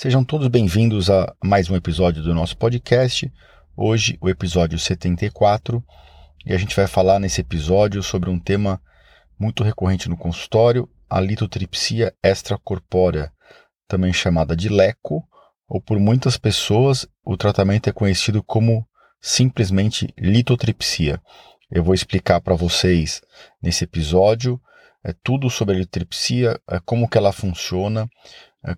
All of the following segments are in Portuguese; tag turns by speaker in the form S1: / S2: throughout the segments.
S1: Sejam todos bem-vindos a mais um episódio do nosso podcast. Hoje, o episódio 74, e a gente vai falar nesse episódio sobre um tema muito recorrente no consultório, a litotripsia extracorpórea, também chamada de LECO, ou por muitas pessoas o tratamento é conhecido como simplesmente litotripsia. Eu vou explicar para vocês nesse episódio é, tudo sobre a litotripsia, é, como que ela funciona,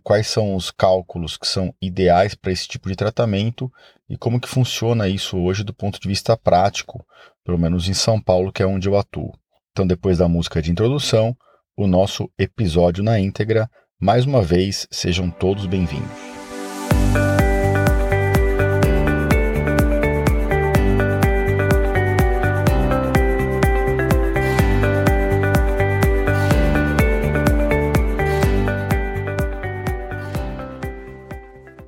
S1: quais são os cálculos que são ideais para esse tipo de tratamento e como que funciona isso hoje do ponto de vista prático, pelo menos em São Paulo, que é onde eu atuo. Então, depois da música de introdução, o nosso episódio na íntegra. Mais uma vez, sejam todos bem-vindos.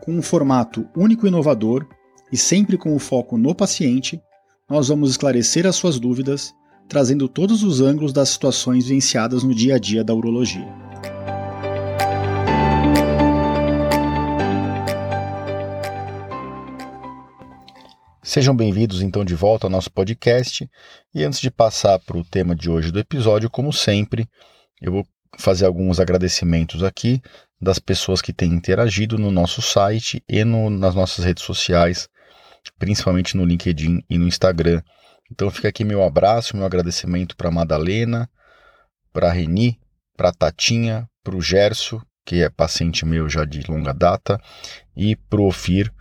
S2: com um formato único e inovador e sempre com o foco no paciente, nós vamos esclarecer as suas dúvidas, trazendo todos os ângulos das situações vivenciadas no dia a dia da urologia.
S1: Sejam bem-vindos então de volta ao nosso podcast. E antes de passar para o tema de hoje do episódio, como sempre, eu vou fazer alguns agradecimentos aqui das pessoas que têm interagido no nosso site e no, nas nossas redes sociais, principalmente no LinkedIn e no Instagram. Então fica aqui meu abraço, meu agradecimento para Madalena, para Reni, para Tatinha, para o Gerso, que é paciente meu já de longa data, e para o Ofir,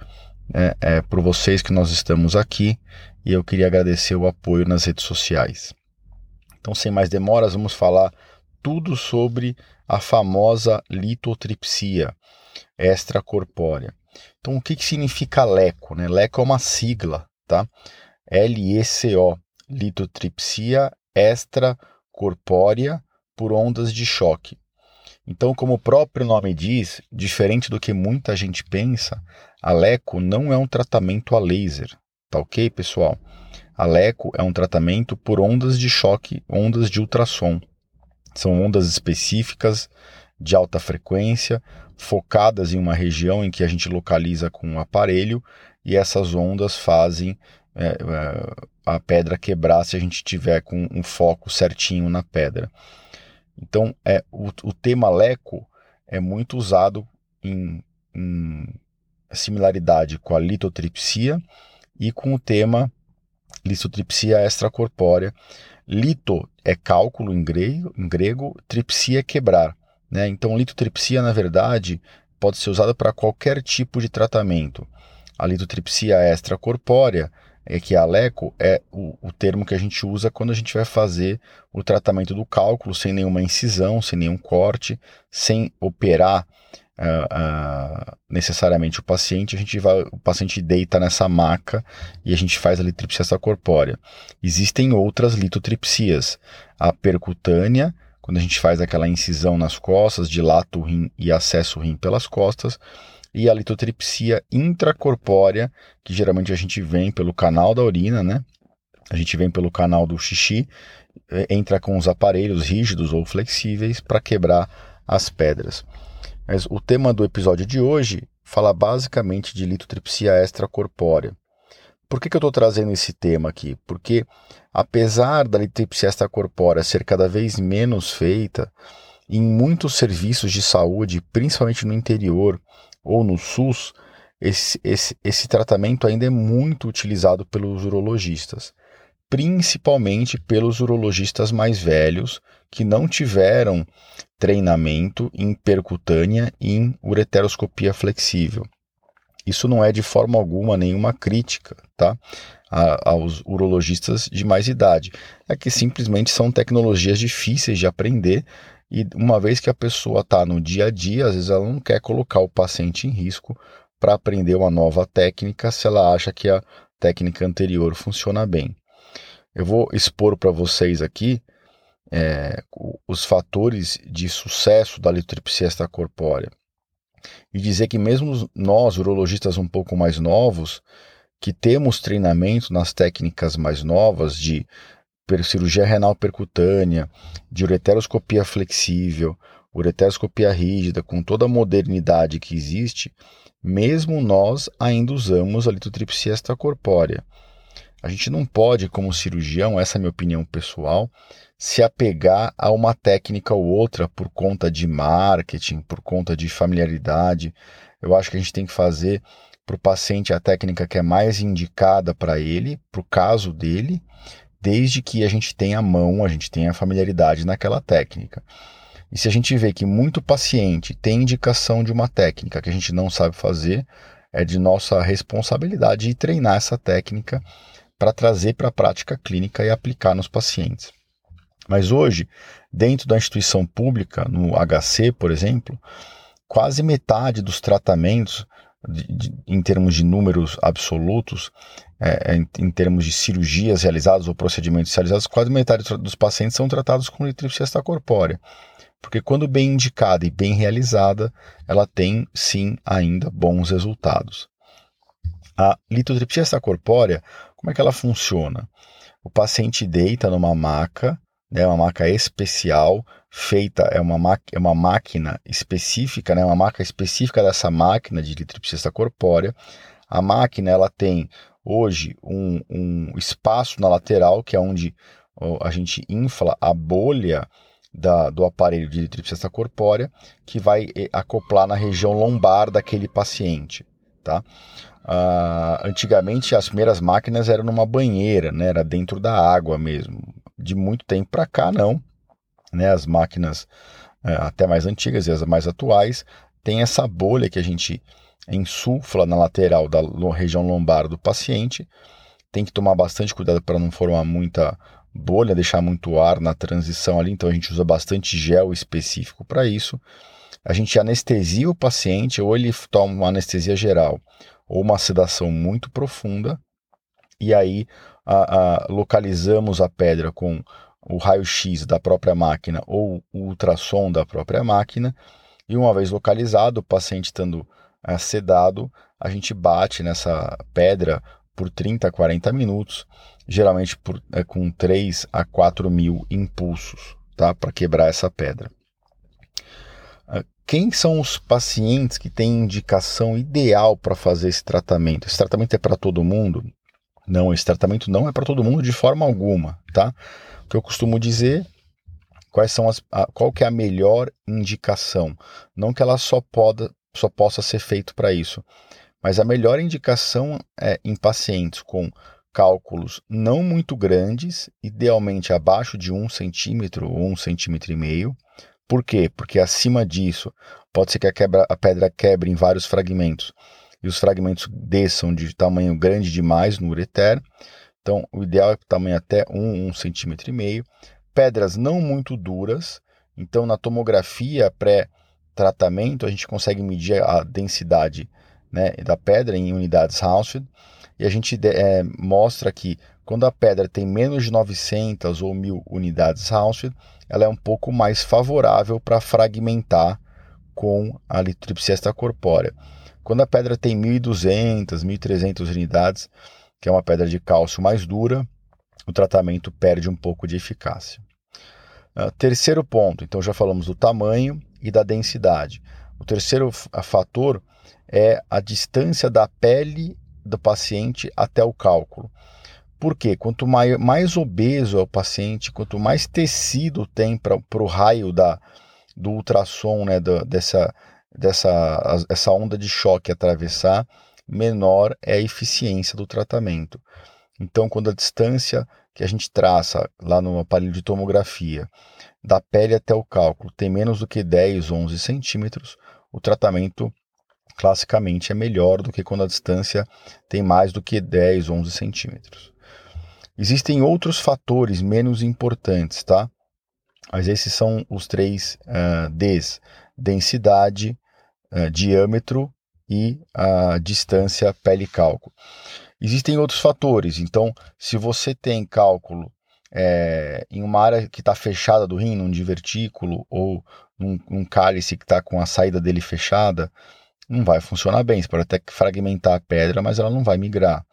S1: é, é, por vocês que nós estamos aqui, e eu queria agradecer o apoio nas redes sociais. Então, sem mais demoras, vamos falar tudo sobre a famosa litotripsia extracorpórea. Então, o que, que significa LECO? Né? LECO é uma sigla, tá? L-E-C-O, litotripsia extracorpórea por ondas de choque. Então, como o próprio nome diz, diferente do que muita gente pensa, a LECO não é um tratamento a laser, tá ok, pessoal? A LECO é um tratamento por ondas de choque, ondas de ultrassom. São ondas específicas de alta frequência, focadas em uma região em que a gente localiza com um aparelho, e essas ondas fazem é, é, a pedra quebrar se a gente tiver com um foco certinho na pedra. Então, é, o, o tema leco é muito usado em, em similaridade com a litotripsia e com o tema listotripsia extracorpórea, Lito é cálculo em grego, em grego tripsia é quebrar. Né? Então, litotripsia, na verdade, pode ser usada para qualquer tipo de tratamento. A litotripsia extracorpórea, é que a LECO é o, o, termo que a gente usa quando a gente vai fazer o tratamento do cálculo sem nenhuma incisão, sem nenhum corte, sem operar uh, uh, necessariamente o paciente, a gente vai, o paciente deita nessa maca e a gente faz a litripsia corpórea. Existem outras litotripsias, a percutânea, quando a gente faz aquela incisão nas costas, dilata o rim e acessa o rim pelas costas, e a litotripsia intracorpórea, que geralmente a gente vem pelo canal da urina, né? A gente vem pelo canal do xixi, eh, entra com os aparelhos rígidos ou flexíveis para quebrar as pedras. Mas o tema do episódio de hoje fala basicamente de litotripsia extracorpórea. Por que, que eu estou trazendo esse tema aqui? Porque, apesar da litotripsia extracorpórea ser cada vez menos feita, em muitos serviços de saúde, principalmente no interior ou no SUS, esse, esse, esse tratamento ainda é muito utilizado pelos urologistas, principalmente pelos urologistas mais velhos que não tiveram treinamento em percutânea e em ureteroscopia flexível. Isso não é de forma alguma nenhuma crítica tá? A, aos urologistas de mais idade. É que simplesmente são tecnologias difíceis de aprender e uma vez que a pessoa está no dia a dia, às vezes ela não quer colocar o paciente em risco para aprender uma nova técnica se ela acha que a técnica anterior funciona bem. Eu vou expor para vocês aqui é, os fatores de sucesso da litotripsia extracorpórea e dizer que mesmo nós, urologistas um pouco mais novos, que temos treinamento nas técnicas mais novas de cirurgia renal percutânea, de ureteroscopia flexível, ureteroscopia rígida, com toda a modernidade que existe, mesmo nós ainda usamos a litotripsia extracorpórea. A gente não pode, como cirurgião, essa é a minha opinião pessoal, se apegar a uma técnica ou outra por conta de marketing, por conta de familiaridade. Eu acho que a gente tem que fazer para o paciente a técnica que é mais indicada para ele, para o caso dele, desde que a gente tenha mão, a gente tenha familiaridade naquela técnica. E se a gente vê que muito paciente tem indicação de uma técnica que a gente não sabe fazer, é de nossa responsabilidade treinar essa técnica para trazer para a prática clínica e aplicar nos pacientes. Mas hoje, dentro da instituição pública, no HC, por exemplo, quase metade dos tratamentos, de, de, em termos de números absolutos, é, é em, em, termos de cirurgias realizadas ou procedimentos realizados, quase metade dos pacientes são tratados com litripsia extracorpórea porque quando bem indicada e bem realizada, ela tem sim ainda bons resultados. A litotripsia extracorpórea, como é que ela funciona? O paciente deita numa maca, né, uma maca especial, feita, é uma, é uma máquina específica, né, uma maca específica dessa máquina de litripsia extracorpórea. A máquina ela tem hoje um, um espaço na lateral, que é onde a gente infla a bolha da, do aparelho de tripsesta corpórea que vai eh, acoplar na região lombar daquele paciente. Tá? Ah, antigamente as primeiras máquinas eram numa banheira, né? era dentro da água mesmo. De muito tempo para cá, não. Né? As máquinas é, até mais antigas e as mais atuais têm essa bolha que a gente insufla na lateral da região lombar do paciente. Tem que tomar bastante cuidado para não formar muita bolha, deixar muito ar na transição ali, então a gente usa bastante gel específico para isso. A gente anestesia o paciente, ou ele toma uma anestesia geral, ou uma sedação muito profunda, e aí a, a, localizamos a pedra com o raio-x da própria máquina ou o ultrassom da própria máquina, e uma vez localizado, o paciente estando é, sedado, a gente bate nessa pedra por 30 a 40 minutos geralmente por, é, com 3 a 4 mil impulsos tá, para quebrar essa pedra. Quem são os pacientes que têm indicação ideal para fazer esse tratamento? Esse tratamento é para todo mundo? Não, esse tratamento não é para todo mundo de forma alguma, tá? O que eu costumo dizer, quais são as, a, qual que é a melhor indicação? Não que ela só, poda, só possa ser feito para isso, mas a melhor indicação é em pacientes com cálculos não muito grandes, idealmente abaixo de um centímetro ou um centímetro e meio. Por quê? Porque acima disso pode ser que a, quebra, a pedra quebre em vários fragmentos e os fragmentos desçam de tamanho grande demais no ureter. Então, o ideal é tamanho até um, um centímetro e meio. Pedras não muito duras. Então, na tomografia pré-tratamento, a gente consegue medir a densidade né, da pedra em unidades Hounsfield e a gente é, mostra que quando a pedra tem menos de 900 ou 1000 unidades Hounsfield, ela é um pouco mais favorável para fragmentar com a litripsia extracorpórea. Quando a pedra tem 1200, 1300 unidades, que é uma pedra de cálcio mais dura, o tratamento perde um pouco de eficácia. Uh, terceiro ponto, então já falamos do tamanho e da densidade. O terceiro fator é a distância da pele do paciente até o cálculo. Porque quanto mais, mais obeso é o paciente, quanto mais tecido tem para o raio da, do ultrassom, né, dessa, dessa essa onda de choque atravessar, menor é a eficiência do tratamento. Então, quando a distância que a gente traça lá no aparelho de tomografia da pele até o cálculo tem menos do que 10, 11 centímetros, o tratamento classicamente é melhor do que quando a distância tem mais do que 10, 11 centímetros. Existem outros fatores menos importantes, tá? Mas esses são os três uh, Ds: densidade, uh, diâmetro e a distância pele-cálculo. Existem outros fatores, então, se você tem cálculo é, em uma área que está fechada do rim, num divertículo ou num, num cálice que está com a saída dele fechada, não vai funcionar bem. Você pode até fragmentar a pedra, mas ela não vai migrar.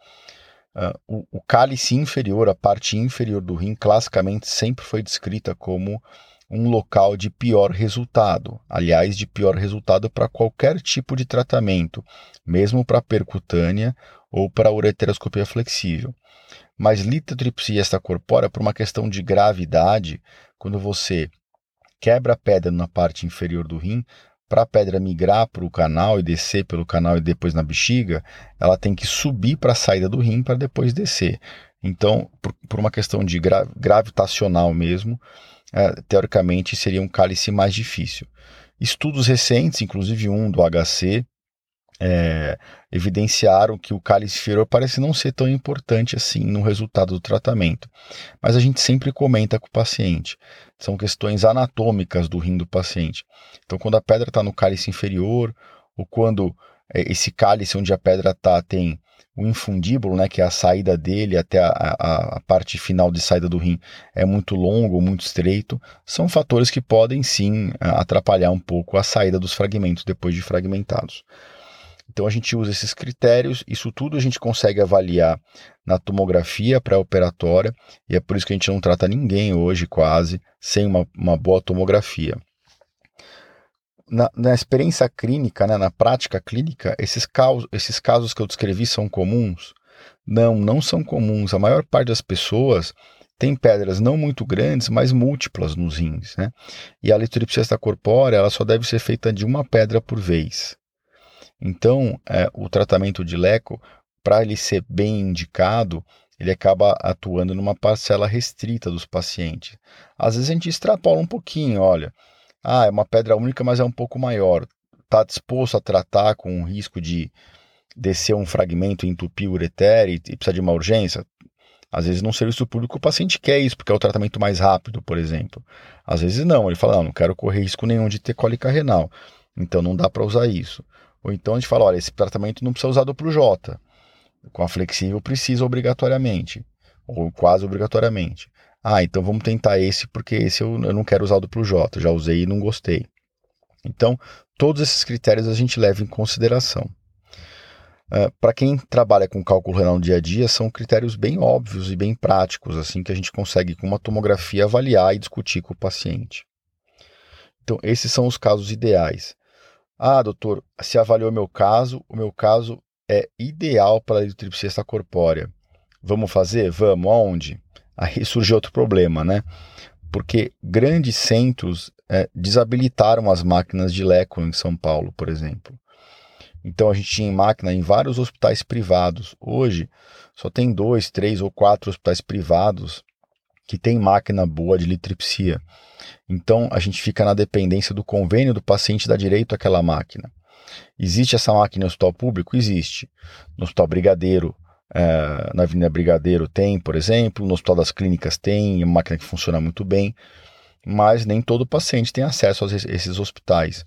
S1: Uh, o, o, cálice inferior, a parte inferior do rim, classicamente sempre foi descrita como um local de pior resultado. Aliás, de pior resultado para qualquer tipo de tratamento, mesmo para percutânea ou para ureteroscopia flexível. Mas litotripsia extracorpórea, por uma questão de gravidade, quando você quebra a pedra na parte inferior do rim, para a pedra migrar para o canal e descer pelo canal e depois na bexiga, ela tem que subir para a saída do rim para depois descer. Então, por, por uma questão de gra gravitacional mesmo, é, teoricamente seria um cálice mais difícil. Estudos recentes, inclusive um do HC, é, evidenciaram que o cálice inferior parece não ser tão importante assim no resultado do tratamento. Mas a gente sempre comenta com o paciente. São questões anatômicas do rim do paciente. Então, quando a pedra está no cálice inferior, ou quando é, esse cálice onde a pedra está tem o infundíbulo, né, que é a saída dele até a, a, a, parte final de saída do rim, é muito longo, muito estreito, são fatores que podem sim atrapalhar um pouco a saída dos fragmentos depois de fragmentados. Então a gente usa esses critérios, isso tudo a gente consegue avaliar na tomografia pré-operatória, e é por isso que a gente não trata ninguém hoje quase sem uma, uma boa tomografia. Na, na, experiência clínica, né, na prática clínica, esses, caos, esses casos que eu descrevi são comuns? Não, não são comuns. A maior parte das pessoas tem pedras não muito grandes, mas múltiplas nos rins. Né? E a litripsia corpórea ela só deve ser feita de uma pedra por vez. Então, é, o tratamento de leco, para ele ser bem indicado, ele acaba atuando numa parcela restrita dos pacientes. Às vezes a gente extrapola um pouquinho, olha, ah, é uma pedra única, mas é um pouco maior. Está disposto a tratar com o risco de descer um fragmento, entupir o ureter e, e de uma urgência? Às vezes, no serviço público, o paciente quer isso, porque é o tratamento mais rápido, por exemplo. Às vezes, não. Ele fala: não, não quero correr risco nenhum de ter cólica renal. Então, não dá para usar isso. Ou então a gente fala, olha, esse tratamento não precisa usar duplo J. Com a flexível precisa obrigatoriamente, ou quase obrigatoriamente. Ah, então vamos tentar esse porque esse eu, eu não quero usar o duplo J, já usei e não gostei. Então, todos esses critérios a gente leva em consideração. Uh, Para quem trabalha com cálculo renal no dia a dia, são critérios bem óbvios e bem práticos, assim que a gente consegue com uma tomografia avaliar e discutir com o paciente. Então, esses são os casos ideais. Ah, doutor, se avaliou meu caso, o meu caso é ideal para a eritripsia corpórea. Vamos fazer? Vamos. Aonde? Aí surgiu outro problema, né? Porque grandes centros é, desabilitaram as máquinas de leco em São Paulo, por exemplo. Então a gente tinha máquina em vários hospitais privados. Hoje só tem dois, três ou quatro hospitais privados que tem máquina boa de litripsia. Então a gente fica na dependência do convênio do paciente dar direito àquela máquina. Existe essa máquina no hospital público? Existe. No hospital Brigadeiro, é, na Avenida Brigadeiro tem, por exemplo, no Hospital das Clínicas tem, é uma máquina que funciona muito bem, mas nem todo paciente tem acesso a esses hospitais.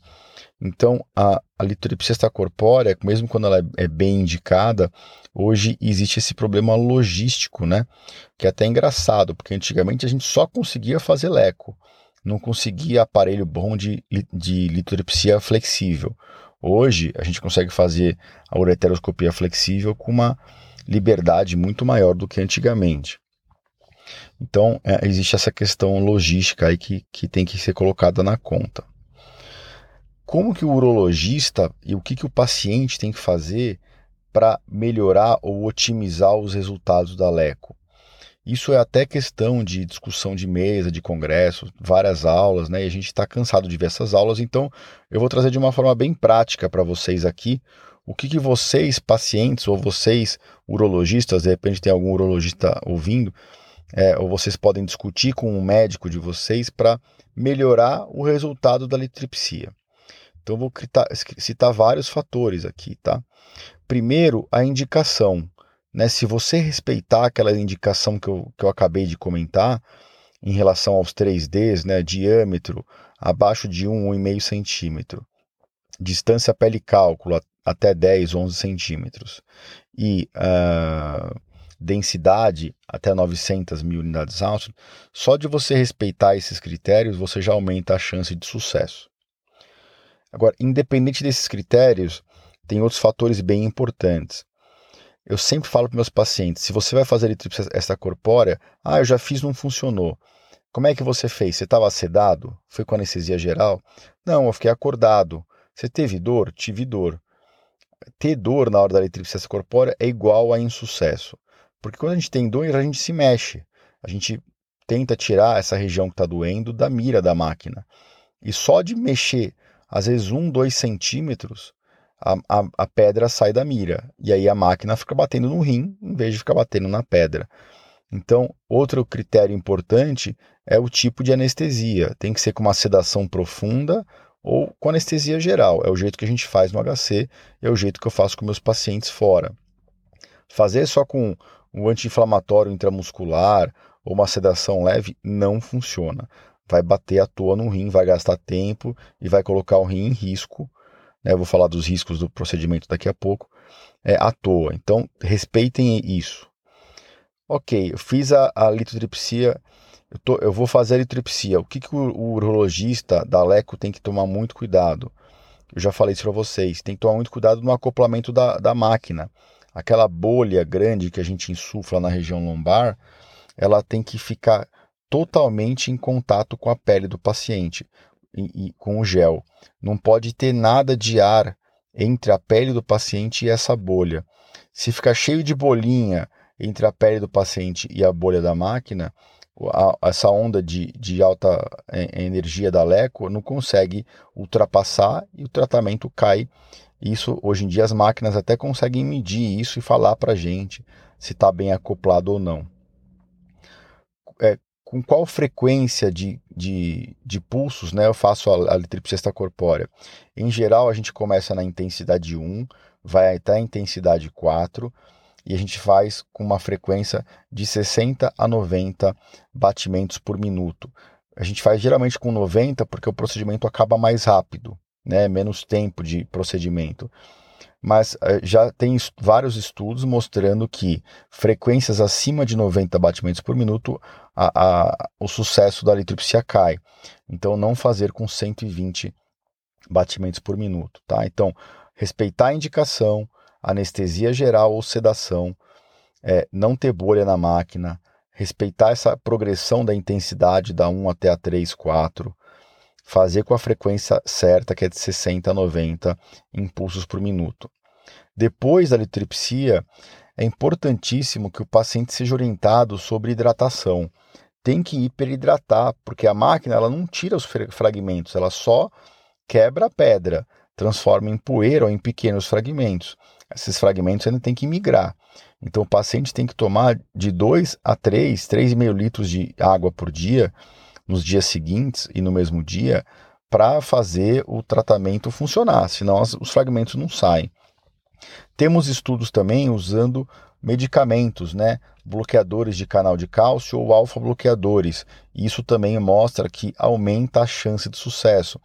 S1: Então, a, a litripsia extracorpórea, mesmo quando ela é, é, bem indicada, hoje existe esse problema logístico, né? Que é até engraçado, porque antigamente a gente só conseguia fazer leco, não conseguia aparelho bom de, de litripsia flexível. Hoje a gente consegue fazer a ureteroscopia flexível com uma liberdade muito maior do que antigamente. Então, é, existe essa questão logística aí que, que tem que ser colocada na conta como que o urologista e o que, que o paciente tem que fazer para melhorar ou otimizar os resultados da LECO. Isso é até questão de discussão de mesa, de congresso, várias aulas, né? E a gente está cansado de ver essas aulas, então eu vou trazer de uma forma bem prática para vocês aqui o que, que vocês, pacientes, ou vocês, urologistas, de repente tem algum urologista ouvindo, é, ou vocês podem discutir com um médico de vocês para melhorar o resultado da litripsia. Então, vou citar vários fatores aqui, tá? Primeiro, a indicação. Né? Se você respeitar aquela indicação que eu, que eu acabei de comentar, em relação aos 3Ds, né? diâmetro abaixo de 1, 1,5 centímetro, distância pele-cálculo até 10, 11 centímetros e uh, densidade até 900 mil unidades Armstrong, só de você respeitar esses critérios, você já aumenta a chance de sucesso. Agora, independente desses critérios, tem outros fatores bem importantes. Eu sempre falo para meus pacientes: se você vai fazer elipse extracorpórea, ah, eu já fiz, não funcionou. Como é que você fez? Você estava sedado? Foi com anestesia geral? Não, eu fiquei acordado. Você teve dor? Tive dor. Ter dor na hora da eletricidade corpórea é igual a insucesso. Porque quando a gente tem dor, a gente se mexe. A gente tenta tirar essa região que está doendo da mira da máquina. E só de mexer, às vezes, um, dois centímetros, a, a, a pedra sai da mira. E aí a máquina fica batendo no rim, em vez de ficar batendo na pedra. Então, outro critério importante é o tipo de anestesia. Tem que ser com uma sedação profunda ou com anestesia geral. É o jeito que a gente faz no HC, é o jeito que eu faço com meus pacientes fora. Fazer só com o anti-inflamatório intramuscular ou uma sedação leve não funciona. Vai bater à toa no rim, vai gastar tempo e vai colocar o rim em risco. Né? Eu vou falar dos riscos do procedimento daqui a pouco. É à toa. Então, respeitem isso. Ok, eu fiz a, a litotripsia, eu, tô, eu, vou fazer a litotripsia. O que, que o, o urologista da Leco tem que tomar muito cuidado? Eu já falei isso para vocês. Tem que tomar muito cuidado no acoplamento da, da máquina. Aquela bolha grande que a gente insufla na região lombar, ela tem que ficar totalmente em contato com a pele do paciente e, e com o gel. Não pode ter nada de ar entre a pele do paciente e essa bolha. Se ficar cheio de bolinha entre a pele do paciente e a bolha da máquina, essa onda de, de alta é, energia da LECO não consegue ultrapassar e o tratamento cai. Isso, hoje em dia, as máquinas até conseguem medir isso e falar para a gente se está bem acoplado ou não. É, com qual frequência de, de, de pulsos né, eu faço a, a litripsia corpórea? Em geral, a gente começa na intensidade 1, vai até a intensidade 4 e a gente faz com uma frequência de 60 a 90 batimentos por minuto. A gente faz geralmente com 90 porque o procedimento acaba mais rápido, né? menos tempo de procedimento. Mas uh, já tem vários estudos mostrando que frequências acima de 90 batimentos por minuto, a, a, o sucesso da litripsia cai. Então, não fazer com 120 batimentos por minuto. Tá? Então, respeitar a indicação, anestesia geral ou sedação, é, não ter bolha na máquina, respeitar essa progressão da intensidade da 1 até a 3, 4, fazer com a frequência certa, que é de 60 a 90 impulsos por minuto. Depois da litripsia, é importantíssimo que o paciente seja orientado sobre hidratação. Tem que hiperidratar, porque a máquina ela não tira os fragmentos, ela só quebra a pedra, transforma em poeira ou em pequenos fragmentos esses fragmentos ainda tem que migrar. Então o paciente tem que tomar de 2 a 3, 3,5 litros de água por dia nos dias seguintes e no mesmo dia para fazer o tratamento funcionar, senão os fragmentos não saem. Temos estudos também usando medicamentos, né? bloqueadores de canal de cálcio ou alfa-bloqueadores. Isso também mostra que aumenta a chance de sucesso.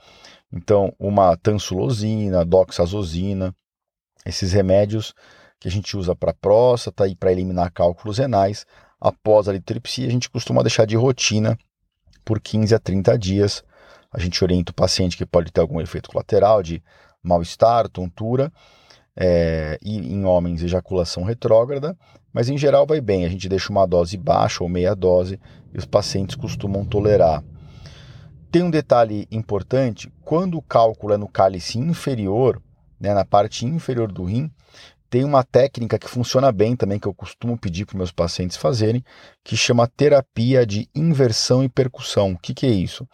S1: Então, uma tansulosina, doxazosina, esses remédios que a gente usa para próstata e para eliminar cálculos renais, após a litripsia, a gente costuma deixar de rotina por 15 a 30 dias. A gente orienta o paciente que pode ter algum efeito colateral de mal-estar, tontura, é, e em homens ejaculação retrógrada, mas em geral vai bem. A gente deixa uma dose baixa ou meia dose e os pacientes costumam tolerar. Tem um detalhe importante: quando o cálculo é no cálice inferior, né, na parte inferior do rim, tem uma técnica que funciona bem também, que eu costumo pedir para meus pacientes fazerem, que chama terapia de inversão e percussão. O que, que é isso?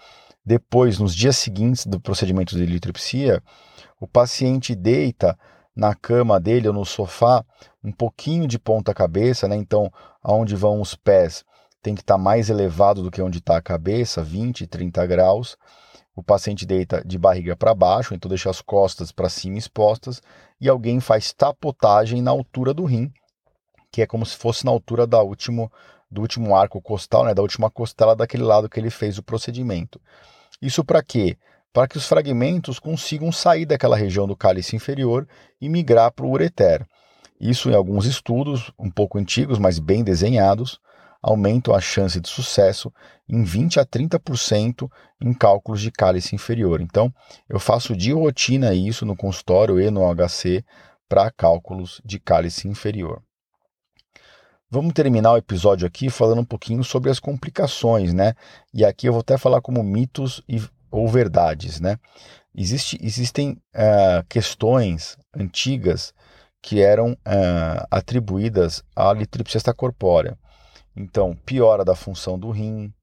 S1: Depois, nos dias seguintes do procedimento de litripsia, o paciente deita na cama dele ou no sofá um pouquinho de ponta cabeça, né? Então, aonde vão os pés tem que estar tá mais elevado do que onde está a cabeça, 20, 30 graus o paciente deita de barriga para baixo, então deixa as costas para cima expostas, e alguém faz tapotagem na altura do rim, que é como se fosse na altura da último, do último arco costal, né, da última costela daquele lado que ele fez o procedimento. Isso para quê? Para que os fragmentos consigam sair daquela região do cálice inferior e migrar para o ureter. Isso em alguns estudos, um pouco antigos, mas bem desenhados, aumentam a chance de sucesso em 20 a 30% em cálculos de cálice inferior. Então, eu faço de rotina isso no consultório e no HC para cálculos de cálice inferior. Vamos terminar o episódio aqui falando um pouquinho sobre as complicações, né? E aqui eu vou até falar como mitos e, ou verdades, né? Existe, existem uh, questões antigas que eram uh, atribuídas à litripsia corpórea. Então, piora da função do rim,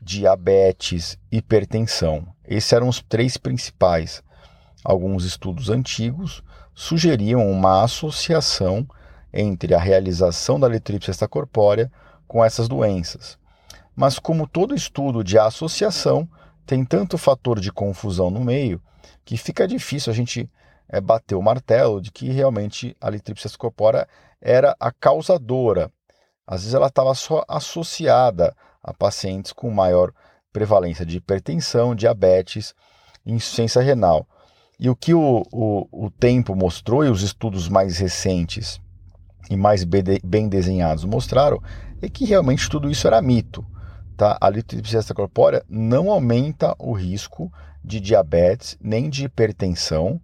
S1: diabetes, hipertensão. Esses eram os três principais. Alguns estudos antigos sugeriam uma associação entre a realização da litripsia extracorpórea com essas doenças. Mas como todo estudo de associação tem tanto fator de confusão no meio, que fica difícil a gente é, bater o martelo de que realmente a litripsia extracorpórea era a causadora. Às vezes ela estava só associada a pacientes com maior prevalência de hipertensão, diabetes insuficiência renal. E o que o, o, o tempo mostrou e os estudos mais recentes e mais bem desenhados mostraram é que realmente tudo isso era mito. Tá? A litripsia extracorpórea não aumenta o risco de diabetes, nem de hipertensão,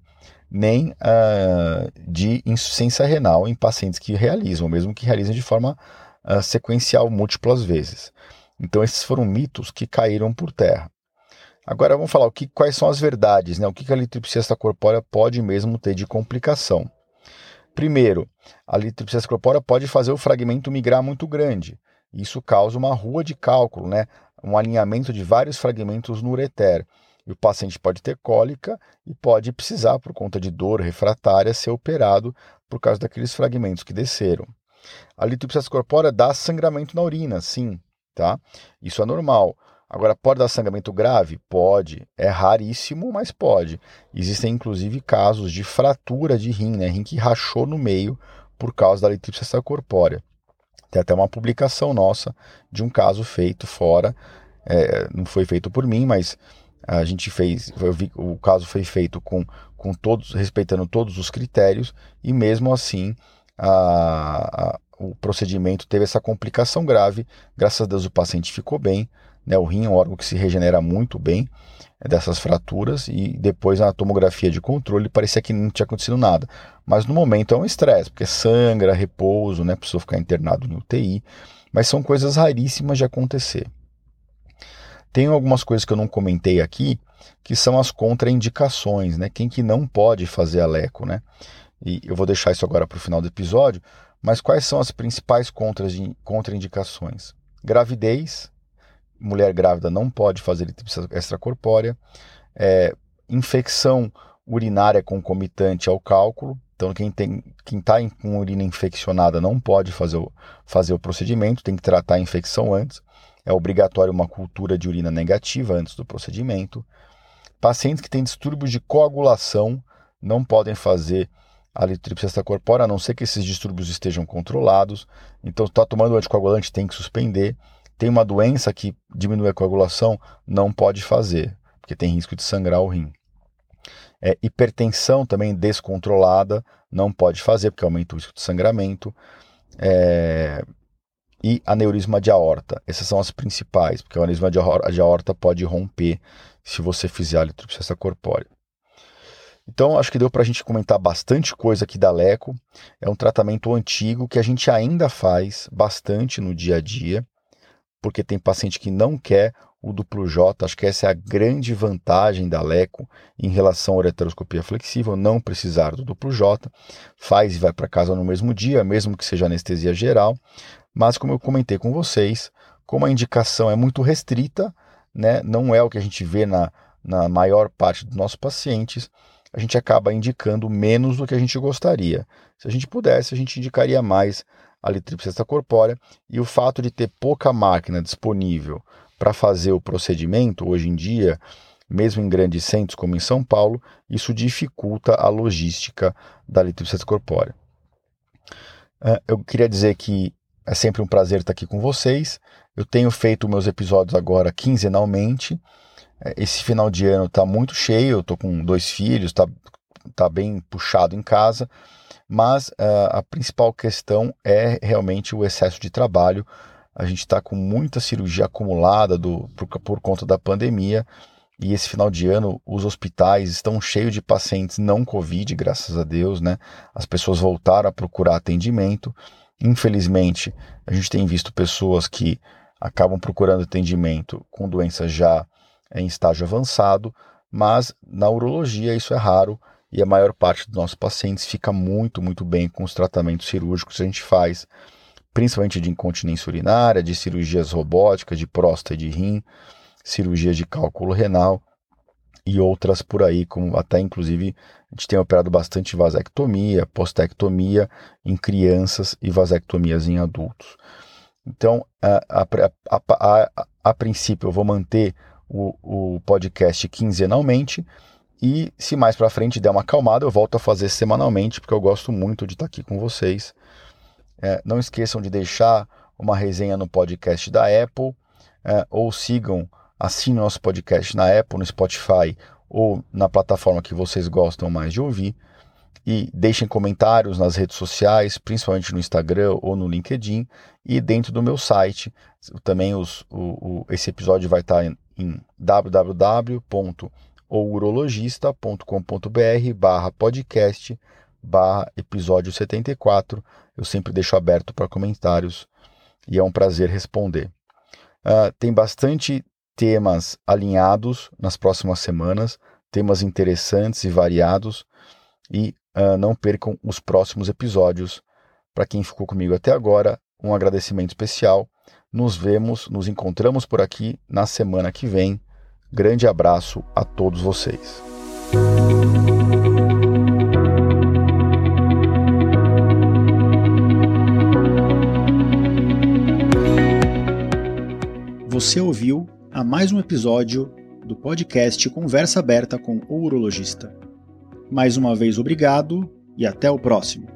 S1: nem uh, de insuficiência renal em pacientes que realizam, mesmo que realizem de forma uh, sequencial múltiplas vezes. Então esses foram mitos que caíram por terra. Agora vamos falar o que, quais são as verdades, né? o que a litripsia extracorpórea pode mesmo ter de complicação. Primeiro, a litripsia corpórea pode fazer o fragmento migrar muito grande. Isso causa uma rua de cálculo, né? um alinhamento de vários fragmentos no ureter. E o paciente pode ter cólica e pode precisar, por conta de dor refratária, ser operado por causa daqueles fragmentos que desceram. A litripsia corpórea dá sangramento na urina, sim, tá? Isso é normal. Agora, pode dar sangramento grave? Pode. É raríssimo, mas pode. Existem, inclusive, casos de fratura de rim, né? Rim que rachou no meio por causa da litripsia extracorpórea. Tem até uma publicação nossa de um caso feito fora. É, não foi feito por mim, mas a gente fez. Vi, o caso foi feito com, com todos, respeitando todos os critérios, e mesmo assim a, a, o procedimento teve essa complicação grave. Graças a Deus o paciente ficou bem né? O rim é um órgão que se regenera muito bem é, dessas fraturas e depois na tomografia de controle parecia que não tinha acontecido nada. Mas no momento é um estresse, porque sangra, repouso, né? Precisou ficar internado no UTI. Mas são coisas raríssimas de acontecer. Tem algumas coisas que eu não comentei aqui, que são as contraindicações, né? Quem que não pode fazer aleco, né? E eu vou deixar isso agora para o final do episódio, mas quais são as principais contraindicações? Gravidez, mulher grávida não pode fazer litripsia extracorpórea, é, infecção urinária concomitante ao cálculo, então quem tem quem está com urina infeccionada não pode fazer o, fazer o procedimento, tem que tratar a infecção antes. É obrigatório uma cultura de urina negativa antes do procedimento. Pacientes que têm distúrbios de coagulação não podem fazer a litripsia extracorpórea, a não ser que esses distúrbios estejam controlados. Então, está tomando anticoagulante, tem que suspender tem uma doença que diminui a coagulação, não pode fazer, porque tem risco de sangrar o rim. É, hipertensão também descontrolada, não pode fazer, porque aumenta o risco de sangramento. É, e aneurisma de aorta. Essas são as principais, porque o aneurisma de aorta pode romper se você fizer a litripsia corpórea. Então, acho que deu para a gente comentar bastante coisa aqui da Leco. É um tratamento antigo que a gente ainda faz bastante no dia a dia porque tem paciente que não quer o duplo J. Acho que essa é a grande vantagem da Leco em relação à ureteroscopia flexível, não precisar do duplo J. Faz e vai para casa no mesmo dia, mesmo que seja anestesia geral. Mas como eu comentei com vocês, como a indicação é muito restrita, né, não é o que a gente vê na, na maior parte dos nossos pacientes, a gente acaba indicando menos do que a gente gostaria. Se a gente pudesse, a gente indicaria mais a litripsia corpórea e o fato de ter pouca máquina disponível para fazer o procedimento hoje em dia, mesmo em grandes centros como em São Paulo, isso dificulta a logística da litripsia corpórea. Eu queria dizer que é sempre um prazer estar aqui com vocês. Eu tenho feito meus episódios agora quinzenalmente. É, esse final de ano está muito cheio, eu estou com dois filhos, está tá bem puxado em casa, mas uh, a principal questão é realmente o excesso de trabalho. A gente está com muita cirurgia acumulada do, por, por conta da pandemia e esse final de ano os hospitais estão cheios de pacientes não Covid, graças a Deus, né? As pessoas voltaram a procurar atendimento. Infelizmente, a gente tem visto pessoas que acabam procurando atendimento com doença já em estágio avançado, mas na urologia isso é raro e a maior parte dos nossos pacientes fica muito, muito bem com os tratamentos cirúrgicos que a gente faz, principalmente de incontinência urinária, de cirurgias robóticas, de próstata e de rim, cirurgia de cálculo renal e outras por aí, como até inclusive a gente tem operado bastante vasectomia, postectomia em crianças e vasectomias em adultos. Então, a, a, a, a princípio, eu vou manter o, o podcast quinzenalmente e se mais para frente der uma acalmada, eu volto a fazer semanalmente, porque eu gosto muito de estar aqui com vocês. É, não esqueçam de deixar uma resenha no podcast da Apple, é, ou sigam, assinem nosso podcast na Apple, no Spotify ou na plataforma que vocês gostam mais de ouvir. E deixem comentários nas redes sociais, principalmente no Instagram ou no LinkedIn, e dentro do meu site. Também os, o, o, esse episódio vai estar em, em www ourologista.com.br barra podcast barra episódio 74. Eu sempre deixo aberto para comentários e é um prazer responder. Uh, tem bastante temas alinhados nas próximas semanas, temas interessantes e variados, e uh, não percam os próximos episódios. Para quem ficou comigo até agora, um agradecimento especial. Nos vemos, nos encontramos por aqui na semana que vem. Grande abraço a todos vocês.
S2: Você ouviu a mais um episódio do podcast Conversa Aberta com o Urologista. Mais uma vez, obrigado e até o próximo.